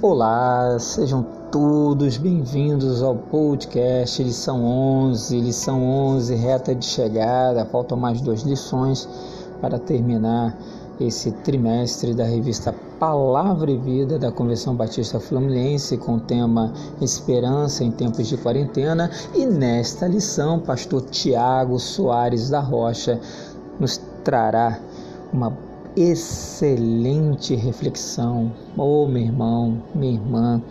Olá, sejam todos bem-vindos ao podcast lição 11, lição 11, reta de chegada. Faltam mais duas lições para terminar esse trimestre da revista Palavra e Vida da Convenção Batista Fluminense com o tema Esperança em Tempos de Quarentena. E nesta lição, pastor Tiago Soares da Rocha nos trará uma excelente reflexão. Oh, meu irmão, minha irmã,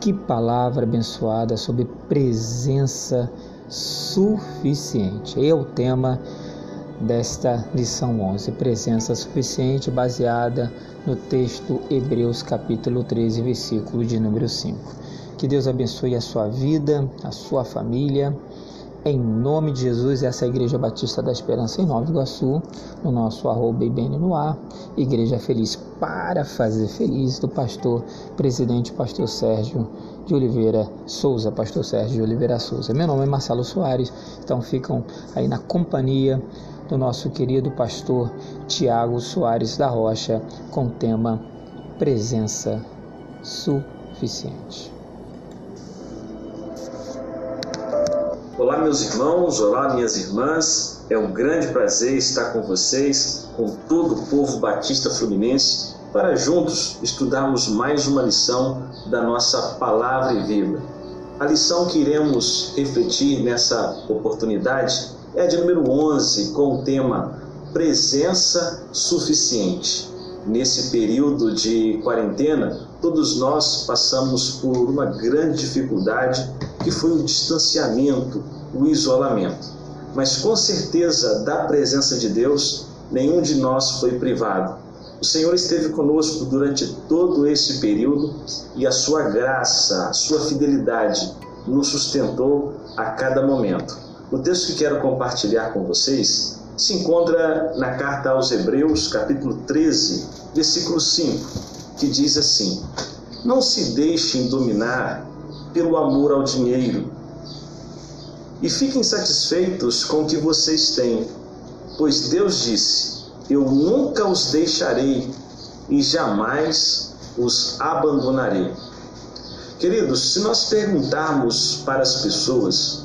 que palavra abençoada sobre presença suficiente. É o tema desta lição 11, presença suficiente, baseada no texto Hebreus capítulo 13, versículo de número 5. Que Deus abençoe a sua vida, a sua família em nome de Jesus, essa é a Igreja Batista da Esperança em Nova Iguaçu, no nosso arroba IBN no ar, Igreja Feliz para fazer feliz, do pastor, presidente pastor Sérgio de Oliveira Souza, pastor Sérgio de Oliveira Souza. Meu nome é Marcelo Soares, então ficam aí na companhia do nosso querido pastor Tiago Soares da Rocha, com o tema Presença Suficiente. Olá, meus irmãos, olá, minhas irmãs. É um grande prazer estar com vocês, com todo o povo batista fluminense, para juntos estudarmos mais uma lição da nossa palavra vida. A lição que iremos refletir nessa oportunidade é a de número 11, com o tema Presença Suficiente. Nesse período de quarentena, todos nós passamos por uma grande dificuldade que foi o distanciamento, o isolamento. Mas com certeza, da presença de Deus, nenhum de nós foi privado. O Senhor esteve conosco durante todo esse período e a sua graça, a sua fidelidade nos sustentou a cada momento. O texto que quero compartilhar com vocês se encontra na carta aos Hebreus, capítulo 13, versículo 5, que diz assim: Não se deixem dominar pelo amor ao dinheiro. E fiquem satisfeitos com o que vocês têm, pois Deus disse: Eu nunca os deixarei e jamais os abandonarei. Queridos, se nós perguntarmos para as pessoas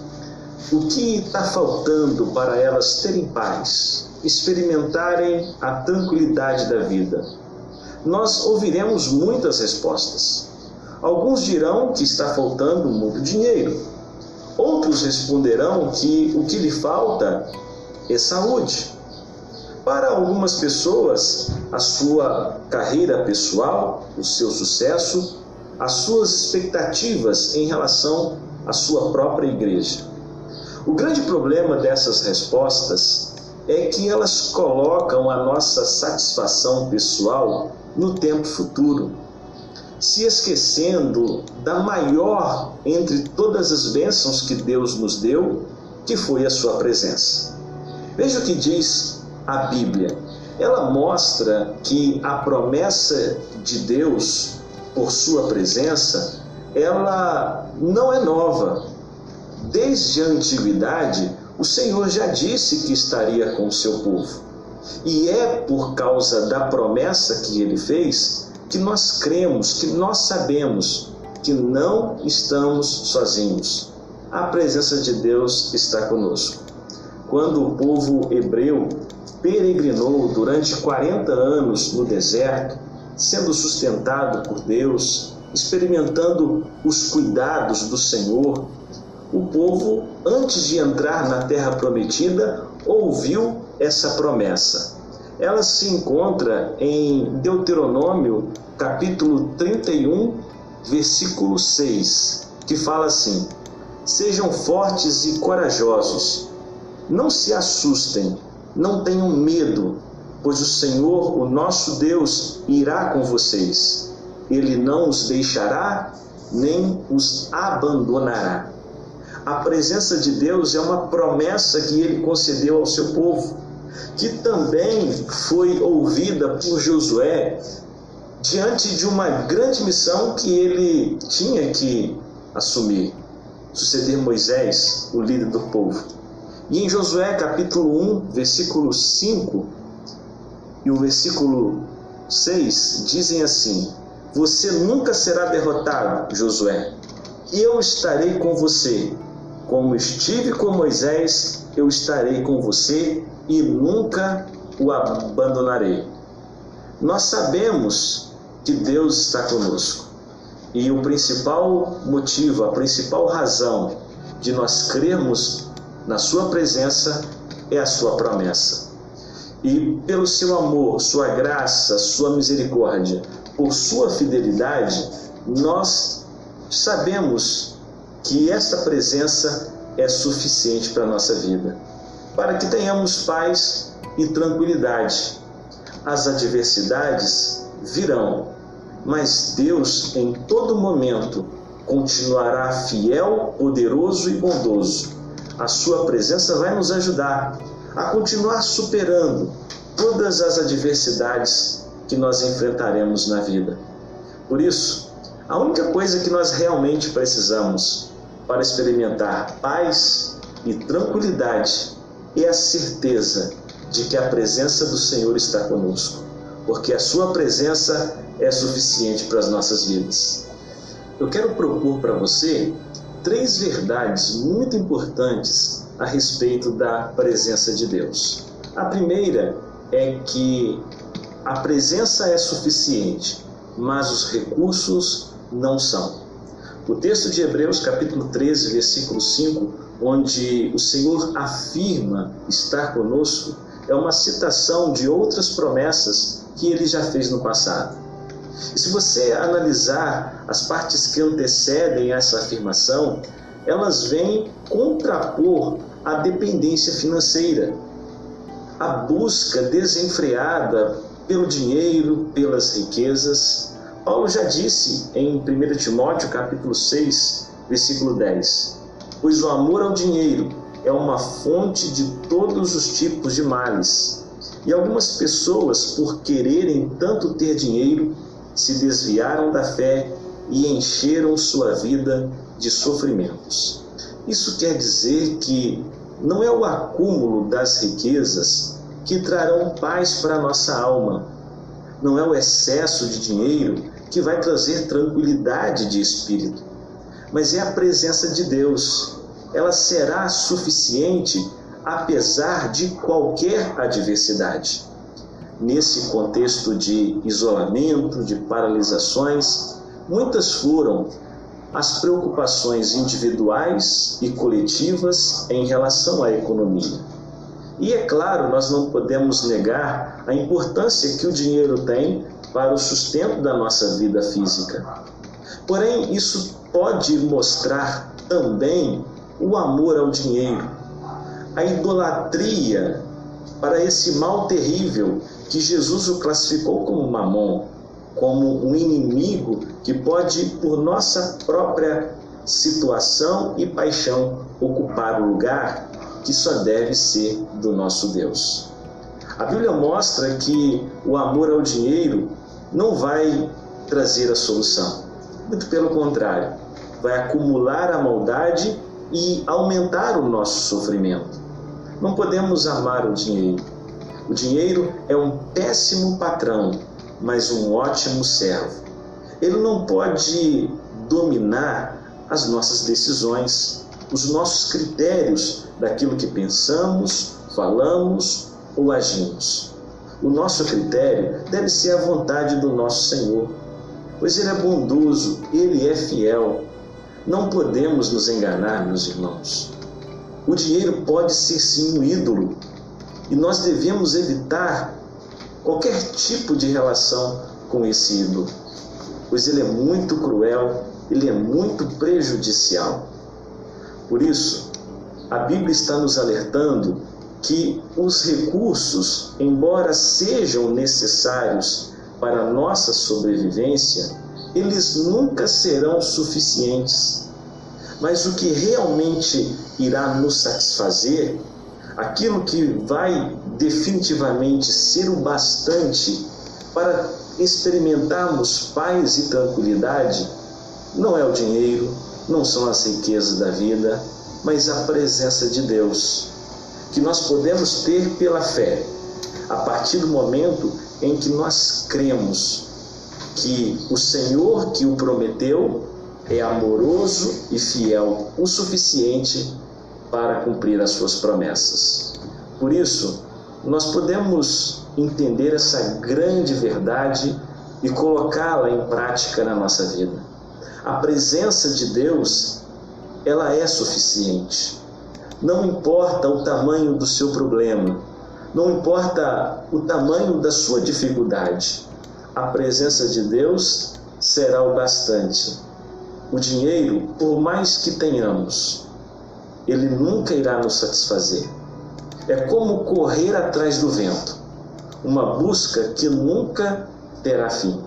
o que está faltando para elas terem paz, experimentarem a tranquilidade da vida, nós ouviremos muitas respostas. Alguns dirão que está faltando muito dinheiro. Outros responderão que o que lhe falta é saúde. Para algumas pessoas, a sua carreira pessoal, o seu sucesso, as suas expectativas em relação à sua própria igreja. O grande problema dessas respostas é que elas colocam a nossa satisfação pessoal no tempo futuro se esquecendo da maior entre todas as bênçãos que Deus nos deu, que foi a sua presença. Veja o que diz a Bíblia. Ela mostra que a promessa de Deus por sua presença, ela não é nova. Desde a antiguidade, o Senhor já disse que estaria com o seu povo. E é por causa da promessa que ele fez que nós cremos, que nós sabemos que não estamos sozinhos. A presença de Deus está conosco. Quando o povo hebreu peregrinou durante 40 anos no deserto, sendo sustentado por Deus, experimentando os cuidados do Senhor, o povo, antes de entrar na terra prometida, ouviu essa promessa ela se encontra em Deuteronômio, capítulo 31, versículo 6, que fala assim: Sejam fortes e corajosos, não se assustem, não tenham medo, pois o Senhor, o nosso Deus, irá com vocês. Ele não os deixará, nem os abandonará. A presença de Deus é uma promessa que ele concedeu ao seu povo que também foi ouvida por Josué diante de uma grande missão que ele tinha que assumir, suceder Moisés, o líder do povo. E em Josué capítulo 1, versículo 5 e o versículo 6 dizem assim: Você nunca será derrotado, Josué. Eu estarei com você. Como estive com Moisés, eu estarei com você e nunca o abandonarei. Nós sabemos que Deus está conosco. E o principal motivo, a principal razão de nós crermos na Sua presença é a Sua promessa. E pelo seu amor, Sua graça, Sua misericórdia, por Sua fidelidade, nós sabemos que essa presença é suficiente para a nossa vida, para que tenhamos paz e tranquilidade. As adversidades virão, mas Deus em todo momento continuará fiel, poderoso e bondoso. A sua presença vai nos ajudar a continuar superando todas as adversidades que nós enfrentaremos na vida. Por isso, a única coisa que nós realmente precisamos para experimentar paz e tranquilidade é a certeza de que a presença do Senhor está conosco, porque a Sua presença é suficiente para as nossas vidas. Eu quero propor para você três verdades muito importantes a respeito da presença de Deus. A primeira é que a presença é suficiente, mas os recursos não são. O texto de Hebreus, capítulo 13, versículo 5, onde o Senhor afirma estar conosco, é uma citação de outras promessas que ele já fez no passado. E se você analisar as partes que antecedem essa afirmação, elas vêm contrapor a dependência financeira, a busca desenfreada pelo dinheiro, pelas riquezas. Paulo já disse em 1 Timóteo capítulo 6, versículo 10: Pois o amor ao dinheiro é uma fonte de todos os tipos de males. E algumas pessoas, por quererem tanto ter dinheiro, se desviaram da fé e encheram sua vida de sofrimentos. Isso quer dizer que não é o acúmulo das riquezas que trarão paz para a nossa alma. Não é o excesso de dinheiro que vai trazer tranquilidade de espírito, mas é a presença de Deus. Ela será suficiente apesar de qualquer adversidade. Nesse contexto de isolamento, de paralisações, muitas foram as preocupações individuais e coletivas em relação à economia. E é claro, nós não podemos negar a importância que o dinheiro tem para o sustento da nossa vida física. Porém, isso pode mostrar também o amor ao dinheiro, a idolatria para esse mal terrível que Jesus o classificou como mamon, como um inimigo que pode, por nossa própria situação e paixão, ocupar o lugar que só deve ser do nosso Deus. A Bíblia mostra que o amor ao dinheiro não vai trazer a solução. Muito pelo contrário, vai acumular a maldade e aumentar o nosso sofrimento. Não podemos amar o dinheiro. O dinheiro é um péssimo patrão mas um ótimo servo. Ele não pode dominar as nossas decisões, os nossos critérios daquilo que pensamos, falamos ou agimos. O nosso critério deve ser a vontade do nosso Senhor, pois Ele é bondoso, Ele é fiel. Não podemos nos enganar, meus irmãos. O dinheiro pode ser sim um ídolo e nós devemos evitar qualquer tipo de relação com esse ídolo, pois ele é muito cruel, ele é muito prejudicial. Por isso, a Bíblia está nos alertando que os recursos, embora sejam necessários para a nossa sobrevivência, eles nunca serão suficientes. Mas o que realmente irá nos satisfazer aquilo que vai definitivamente ser o bastante para experimentarmos paz e tranquilidade, não é o dinheiro, não são as riquezas da vida, mas a presença de Deus, que nós podemos ter pela fé, a partir do momento em que nós cremos que o Senhor que o prometeu é amoroso e fiel o suficiente para cumprir as suas promessas. Por isso, nós podemos entender essa grande verdade e colocá-la em prática na nossa vida. A presença de Deus, ela é suficiente. Não importa o tamanho do seu problema, não importa o tamanho da sua dificuldade, a presença de Deus será o bastante. O dinheiro, por mais que tenhamos, ele nunca irá nos satisfazer. É como correr atrás do vento, uma busca que nunca terá fim.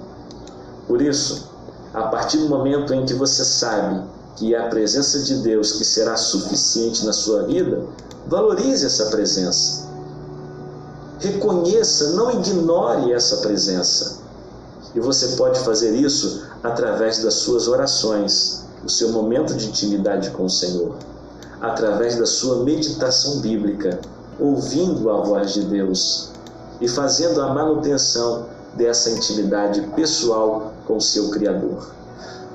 Por isso, a partir do momento em que você sabe que é a presença de Deus que será suficiente na sua vida, valorize essa presença. Reconheça, não ignore essa presença. E você pode fazer isso através das suas orações, o seu momento de intimidade com o Senhor através da sua meditação bíblica, ouvindo a voz de Deus e fazendo a manutenção dessa intimidade pessoal com o seu Criador.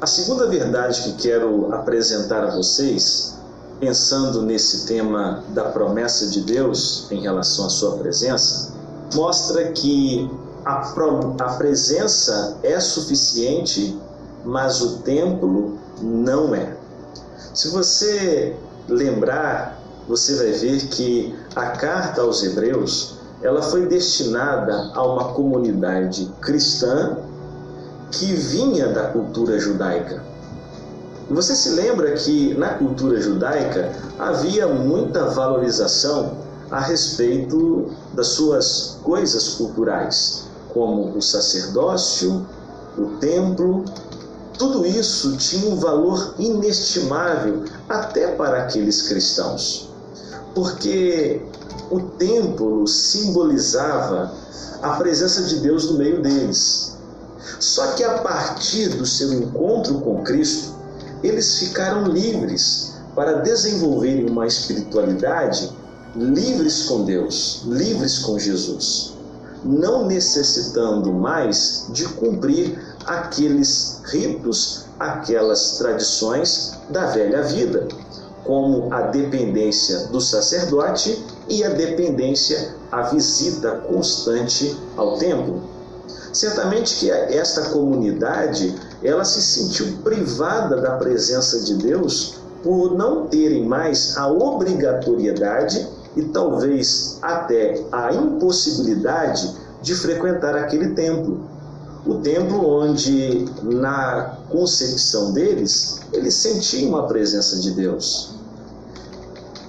A segunda verdade que quero apresentar a vocês, pensando nesse tema da promessa de Deus em relação à sua presença, mostra que a, a presença é suficiente, mas o templo não é. Se você lembrar, você vai ver que a carta aos Hebreus ela foi destinada a uma comunidade cristã que vinha da cultura judaica. Você se lembra que na cultura judaica havia muita valorização a respeito das suas coisas culturais, como o sacerdócio, o templo tudo isso tinha um valor inestimável até para aqueles cristãos, porque o templo simbolizava a presença de Deus no meio deles. Só que a partir do seu encontro com Cristo, eles ficaram livres para desenvolverem uma espiritualidade livres com Deus, livres com Jesus, não necessitando mais de cumprir aqueles ritos, aquelas tradições da velha vida, como a dependência do sacerdote e a dependência, a visita constante ao templo. Certamente que esta comunidade ela se sentiu privada da presença de Deus por não terem mais a obrigatoriedade e talvez até a impossibilidade de frequentar aquele templo o templo onde, na concepção deles, eles sentiam a presença de Deus.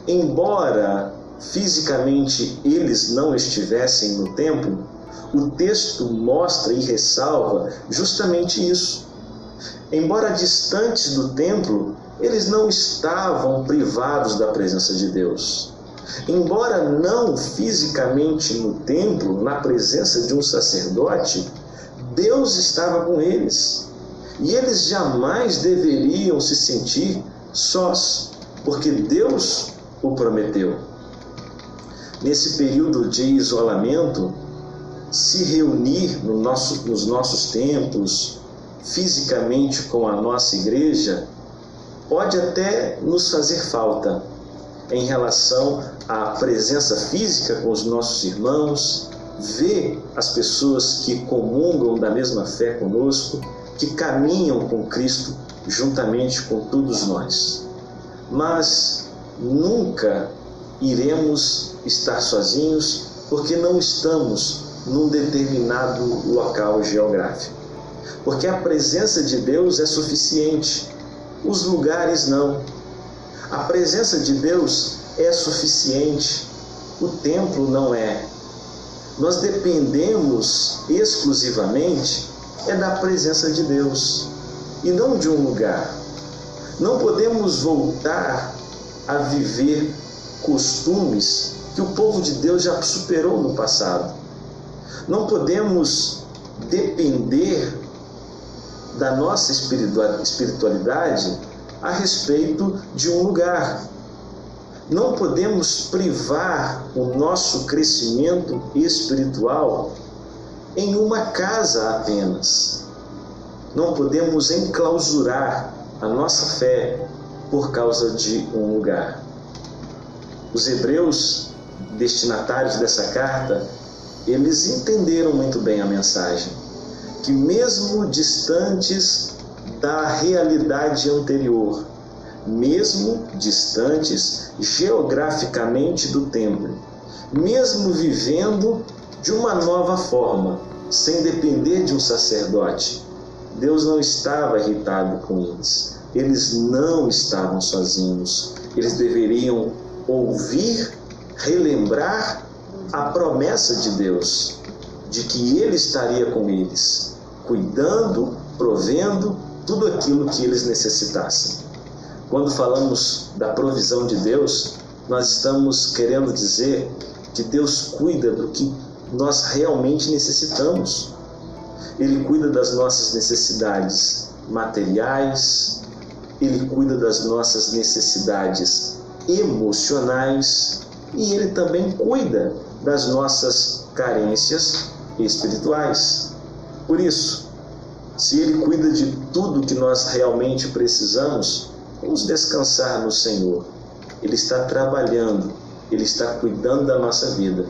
Embora fisicamente eles não estivessem no templo, o texto mostra e ressalva justamente isso. Embora distantes do templo, eles não estavam privados da presença de Deus. Embora não fisicamente no templo, na presença de um sacerdote, Deus estava com eles e eles jamais deveriam se sentir sós, porque Deus o prometeu. Nesse período de isolamento, se reunir no nosso, nos nossos templos, fisicamente com a nossa igreja, pode até nos fazer falta em relação à presença física com os nossos irmãos, ver as pessoas que comungam da mesma fé conosco, que caminham com Cristo juntamente com todos nós. Mas nunca iremos estar sozinhos porque não estamos num determinado local geográfico. Porque a presença de Deus é suficiente, os lugares não. A presença de Deus é suficiente, o templo não é nós dependemos exclusivamente é da presença de Deus e não de um lugar. Não podemos voltar a viver costumes que o povo de Deus já superou no passado. Não podemos depender da nossa espiritualidade a respeito de um lugar. Não podemos privar o nosso crescimento espiritual em uma casa apenas. Não podemos enclausurar a nossa fé por causa de um lugar. Os hebreus, destinatários dessa carta, eles entenderam muito bem a mensagem, que mesmo distantes da realidade anterior, mesmo distantes geograficamente do templo, mesmo vivendo de uma nova forma, sem depender de um sacerdote, Deus não estava irritado com eles. Eles não estavam sozinhos. Eles deveriam ouvir, relembrar a promessa de Deus de que Ele estaria com eles, cuidando, provendo tudo aquilo que eles necessitassem. Quando falamos da provisão de Deus, nós estamos querendo dizer que Deus cuida do que nós realmente necessitamos. Ele cuida das nossas necessidades materiais, ele cuida das nossas necessidades emocionais e ele também cuida das nossas carências espirituais. Por isso, se ele cuida de tudo que nós realmente precisamos, vamos descansar no Senhor. Ele está trabalhando, ele está cuidando da nossa vida.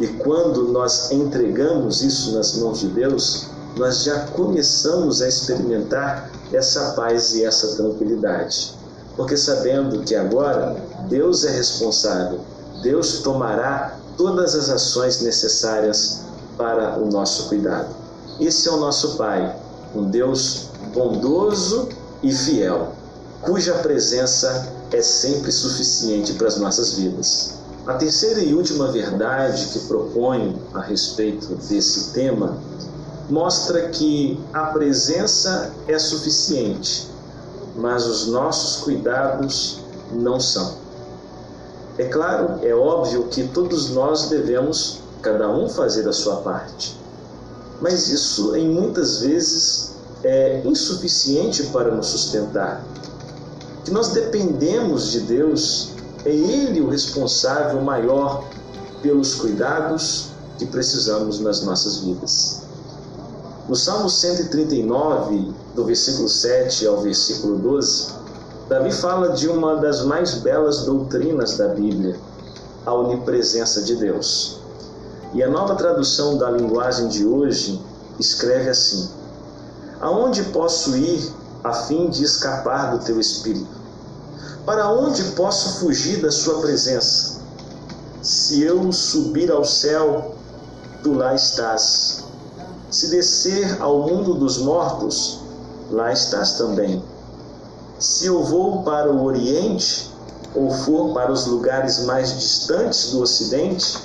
E quando nós entregamos isso nas mãos de Deus, nós já começamos a experimentar essa paz e essa tranquilidade. Porque sabendo que agora Deus é responsável, Deus tomará todas as ações necessárias para o nosso cuidado. Esse é o nosso Pai, um Deus bondoso e fiel, cuja presença é sempre suficiente para as nossas vidas. A terceira e última verdade que proponho a respeito desse tema mostra que a presença é suficiente, mas os nossos cuidados não são. É claro, é óbvio que todos nós devemos, cada um, fazer a sua parte, mas isso em muitas vezes é insuficiente para nos sustentar. Que nós dependemos de Deus é Ele o responsável maior pelos cuidados que precisamos nas nossas vidas. No Salmo 139, do versículo 7 ao versículo 12, Davi fala de uma das mais belas doutrinas da Bíblia, a onipresença de Deus. E a nova tradução da linguagem de hoje escreve assim: Aonde posso ir a fim de escapar do teu espírito? Para onde posso fugir da Sua presença? Se eu subir ao céu, tu lá estás. Se descer ao mundo dos mortos, lá estás também. Se eu vou para o Oriente, ou for para os lugares mais distantes do Ocidente,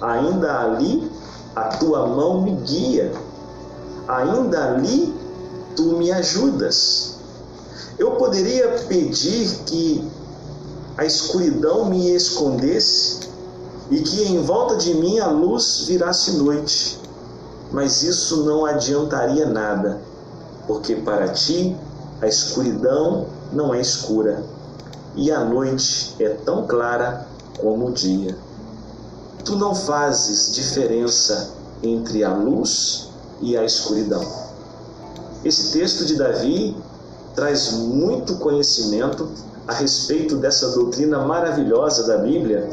ainda ali a tua mão me guia, ainda ali tu me ajudas. Eu poderia pedir que a escuridão me escondesse e que em volta de mim a luz virasse noite, mas isso não adiantaria nada, porque para ti a escuridão não é escura e a noite é tão clara como o dia. Tu não fazes diferença entre a luz e a escuridão. Esse texto de Davi traz muito conhecimento a respeito dessa doutrina maravilhosa da Bíblia,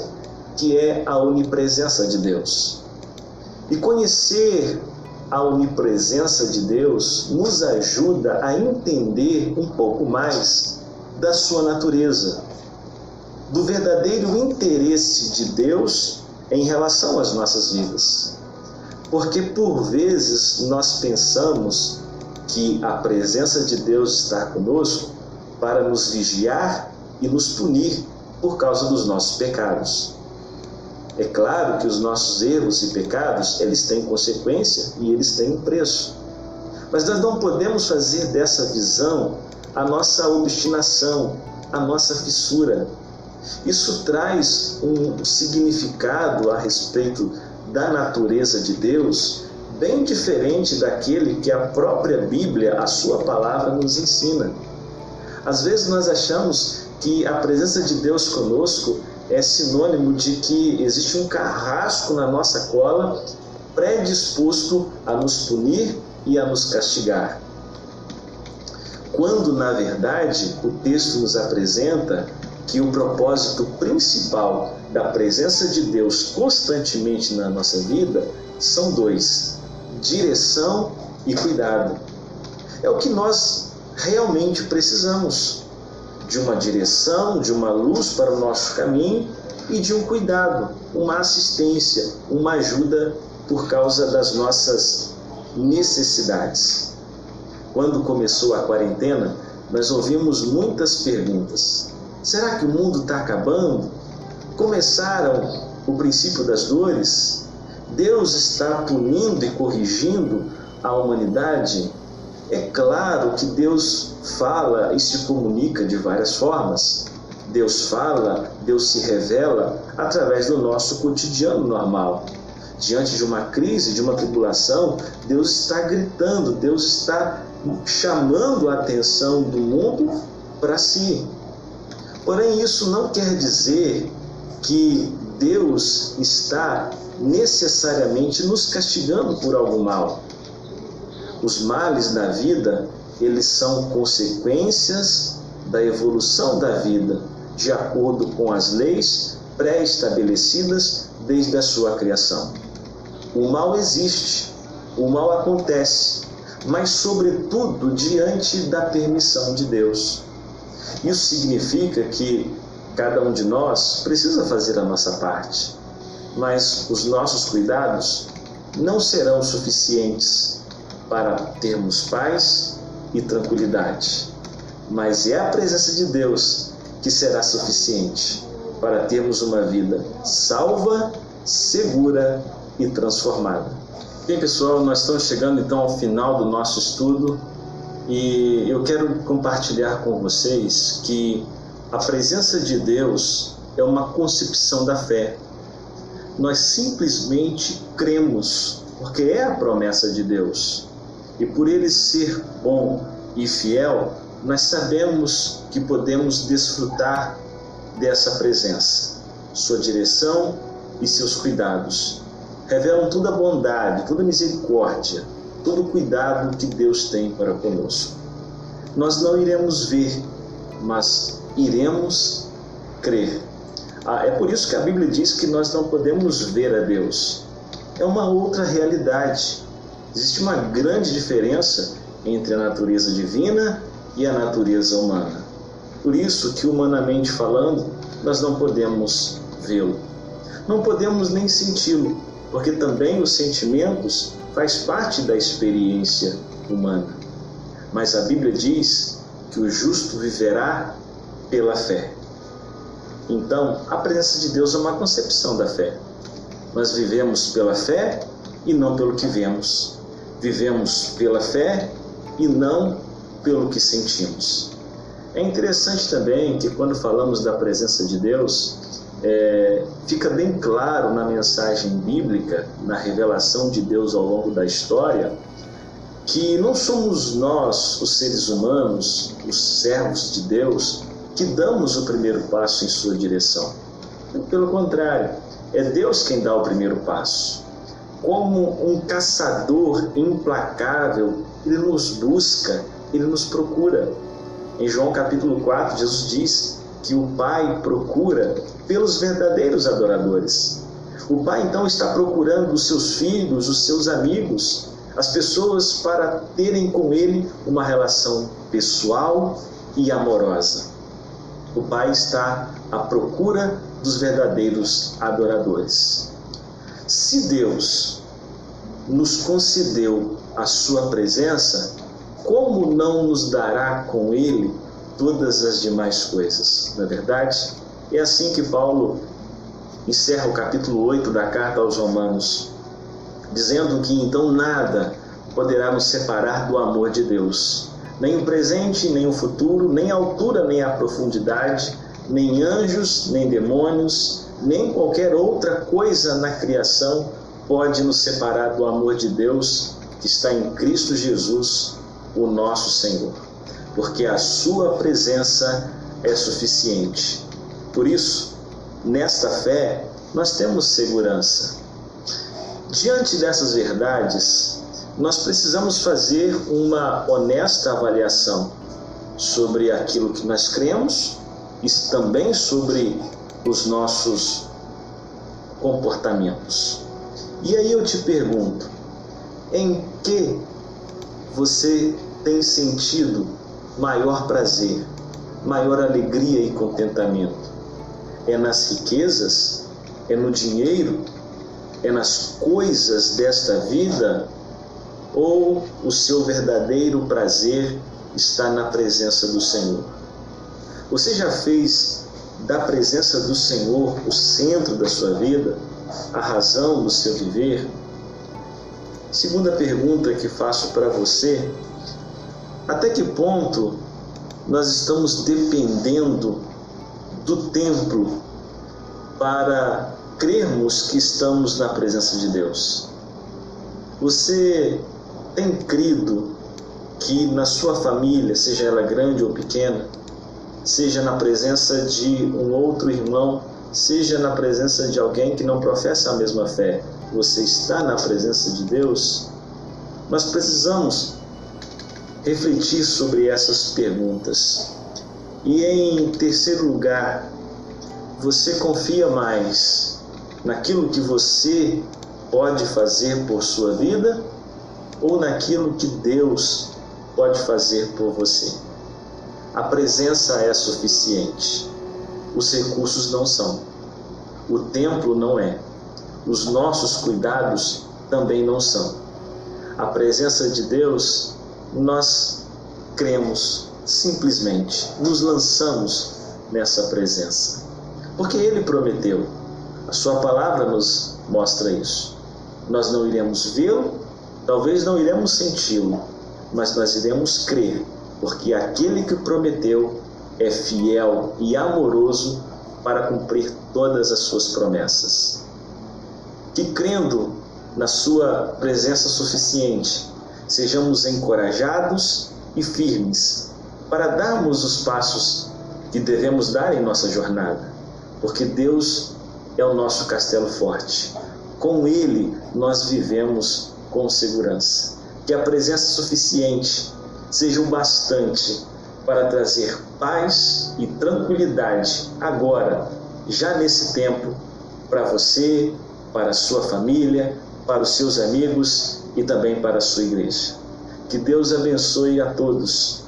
que é a onipresença de Deus. E conhecer a onipresença de Deus nos ajuda a entender um pouco mais da sua natureza, do verdadeiro interesse de Deus em relação às nossas vidas. Porque por vezes nós pensamos que a presença de Deus está conosco para nos vigiar e nos punir por causa dos nossos pecados. É claro que os nossos erros e pecados, eles têm consequência e eles têm um preço. Mas nós não podemos fazer dessa visão a nossa obstinação, a nossa fissura. Isso traz um significado a respeito da natureza de Deus bem diferente daquele que a própria Bíblia, a sua palavra, nos ensina. Às vezes nós achamos que a presença de Deus conosco é sinônimo de que existe um carrasco na nossa cola predisposto a nos punir e a nos castigar. quando na verdade o texto nos apresenta que o propósito principal da presença de Deus constantemente na nossa vida são dois: direção e cuidado. É o que nós realmente precisamos: de uma direção, de uma luz para o nosso caminho e de um cuidado, uma assistência, uma ajuda por causa das nossas necessidades. Quando começou a quarentena, nós ouvimos muitas perguntas. Será que o mundo está acabando? Começaram o princípio das dores? Deus está punindo e corrigindo a humanidade? É claro que Deus fala e se comunica de várias formas. Deus fala, Deus se revela através do nosso cotidiano normal. Diante de uma crise, de uma tribulação, Deus está gritando, Deus está chamando a atenção do mundo para si. Porém, isso não quer dizer que Deus está necessariamente nos castigando por algum mal. Os males da vida, eles são consequências da evolução da vida, de acordo com as leis pré-estabelecidas desde a sua criação. O mal existe, o mal acontece, mas sobretudo diante da permissão de Deus. Isso significa que cada um de nós precisa fazer a nossa parte, mas os nossos cuidados não serão suficientes para termos paz e tranquilidade. Mas é a presença de Deus que será suficiente para termos uma vida salva, segura e transformada. Bem, pessoal, nós estamos chegando então ao final do nosso estudo e eu quero compartilhar com vocês que a presença de Deus é uma concepção da fé. Nós simplesmente cremos, porque é a promessa de Deus. E por ele ser bom e fiel, nós sabemos que podemos desfrutar dessa presença. Sua direção e seus cuidados revelam toda a bondade, toda a misericórdia, todo o cuidado que Deus tem para conosco. Nós não iremos ver, mas iremos crer. Ah, é por isso que a Bíblia diz que nós não podemos ver a Deus. É uma outra realidade. Existe uma grande diferença entre a natureza divina e a natureza humana. Por isso que humanamente falando, nós não podemos vê-lo. Não podemos nem senti-lo, porque também os sentimentos faz parte da experiência humana. Mas a Bíblia diz que o justo viverá pela fé. Então, a presença de Deus é uma concepção da fé. Nós vivemos pela fé e não pelo que vemos. Vivemos pela fé e não pelo que sentimos. É interessante também que quando falamos da presença de Deus, é, fica bem claro na mensagem bíblica, na revelação de Deus ao longo da história, que não somos nós, os seres humanos, os servos de Deus, que damos o primeiro passo em sua direção. Pelo contrário, é Deus quem dá o primeiro passo. Como um caçador implacável, ele nos busca, ele nos procura. Em João capítulo 4, Jesus diz que o Pai procura pelos verdadeiros adoradores. O Pai então está procurando os seus filhos, os seus amigos, as pessoas para terem com Ele uma relação pessoal e amorosa. O Pai está à procura dos verdadeiros adoradores. Se Deus nos concedeu a Sua presença, como não nos dará com Ele todas as demais coisas, não é verdade? É assim que Paulo encerra o capítulo 8 da carta aos Romanos, dizendo que então nada poderá nos separar do amor de Deus, nem o presente, nem o futuro, nem a altura, nem a profundidade, nem anjos, nem demônios, nem qualquer outra coisa na criação pode nos separar do amor de Deus que está em Cristo Jesus, o nosso Senhor porque a sua presença é suficiente. Por isso, nesta fé, nós temos segurança. Diante dessas verdades, nós precisamos fazer uma honesta avaliação. sobre aquilo que nós cremos e também sobre os nossos comportamentos. E aí eu te pergunto, em que você tem sentido maior prazer, maior alegria e contentamento? É nas riquezas? É no dinheiro? É nas coisas desta vida? Ou o seu verdadeiro prazer está na presença do Senhor? Você já fez da presença do Senhor o centro da sua vida, a razão do seu viver? Segunda pergunta que faço para você: até que ponto nós estamos dependendo do templo para crermos que estamos na presença de Deus? Você tem crido que na sua família, seja ela grande ou pequena, seja na presença de um outro irmão, seja na presença de alguém que não professa a mesma fé, você está na presença de Deus? Nós precisamos refletir sobre essas perguntas. E em terceiro lugar, você confia mais naquilo que você pode fazer por sua vida ou naquilo que Deus pode fazer por você? A presença é suficiente. Os recursos não são. O templo não é. Os nossos cuidados também não são. A presença de Deus, nós cremos simplesmente, nos lançamos nessa presença. Porque Ele prometeu. A Sua palavra nos mostra isso. Nós não iremos vê-lo, talvez não iremos senti-lo, mas nós iremos crer porque aquele que prometeu é fiel e amoroso para cumprir todas as suas promessas. Que crendo na sua presença suficiente, sejamos encorajados e firmes para darmos os passos que devemos dar em nossa jornada, porque Deus é o nosso castelo forte. Com Ele nós vivemos com segurança. Que a presença suficiente seja o bastante para trazer paz e tranquilidade agora, já nesse tempo, para você, para a sua família, para os seus amigos e também para a sua igreja. Que Deus abençoe a todos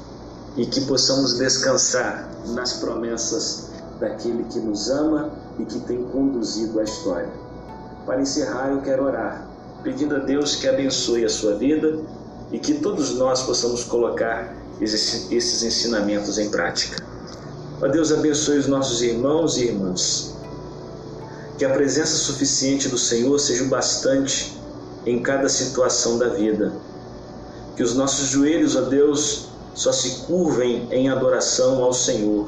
e que possamos descansar nas promessas daquele que nos ama e que tem conduzido a história. Para encerrar, eu quero orar, pedindo a Deus que abençoe a sua vida e que todos nós possamos colocar esses ensinamentos em prática. Ó Deus, abençoe os nossos irmãos e irmãs. Que a presença suficiente do Senhor seja o bastante em cada situação da vida. Que os nossos joelhos, ó Deus, só se curvem em adoração ao Senhor.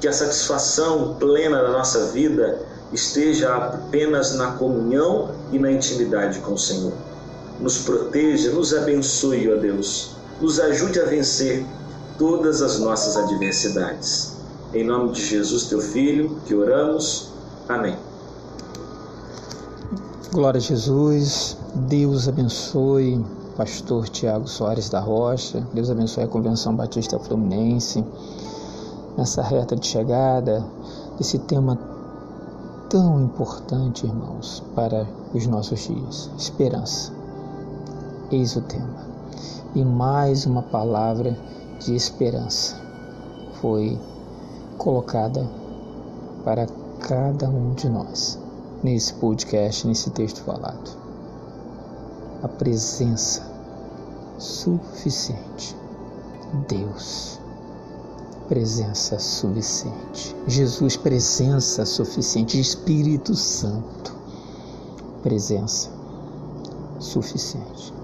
Que a satisfação plena da nossa vida esteja apenas na comunhão e na intimidade com o Senhor nos proteja, nos abençoe, ó Deus. Nos ajude a vencer todas as nossas adversidades. Em nome de Jesus, teu Filho, que oramos. Amém. Glória a Jesus. Deus abençoe pastor Tiago Soares da Rocha. Deus abençoe a Convenção Batista Fluminense. Nessa reta de chegada desse tema tão importante, irmãos, para os nossos dias. Esperança. Eis o tema. E mais uma palavra de esperança foi colocada para cada um de nós nesse podcast, nesse texto falado. A presença suficiente. Deus, presença suficiente. Jesus, presença suficiente. Espírito Santo, presença suficiente.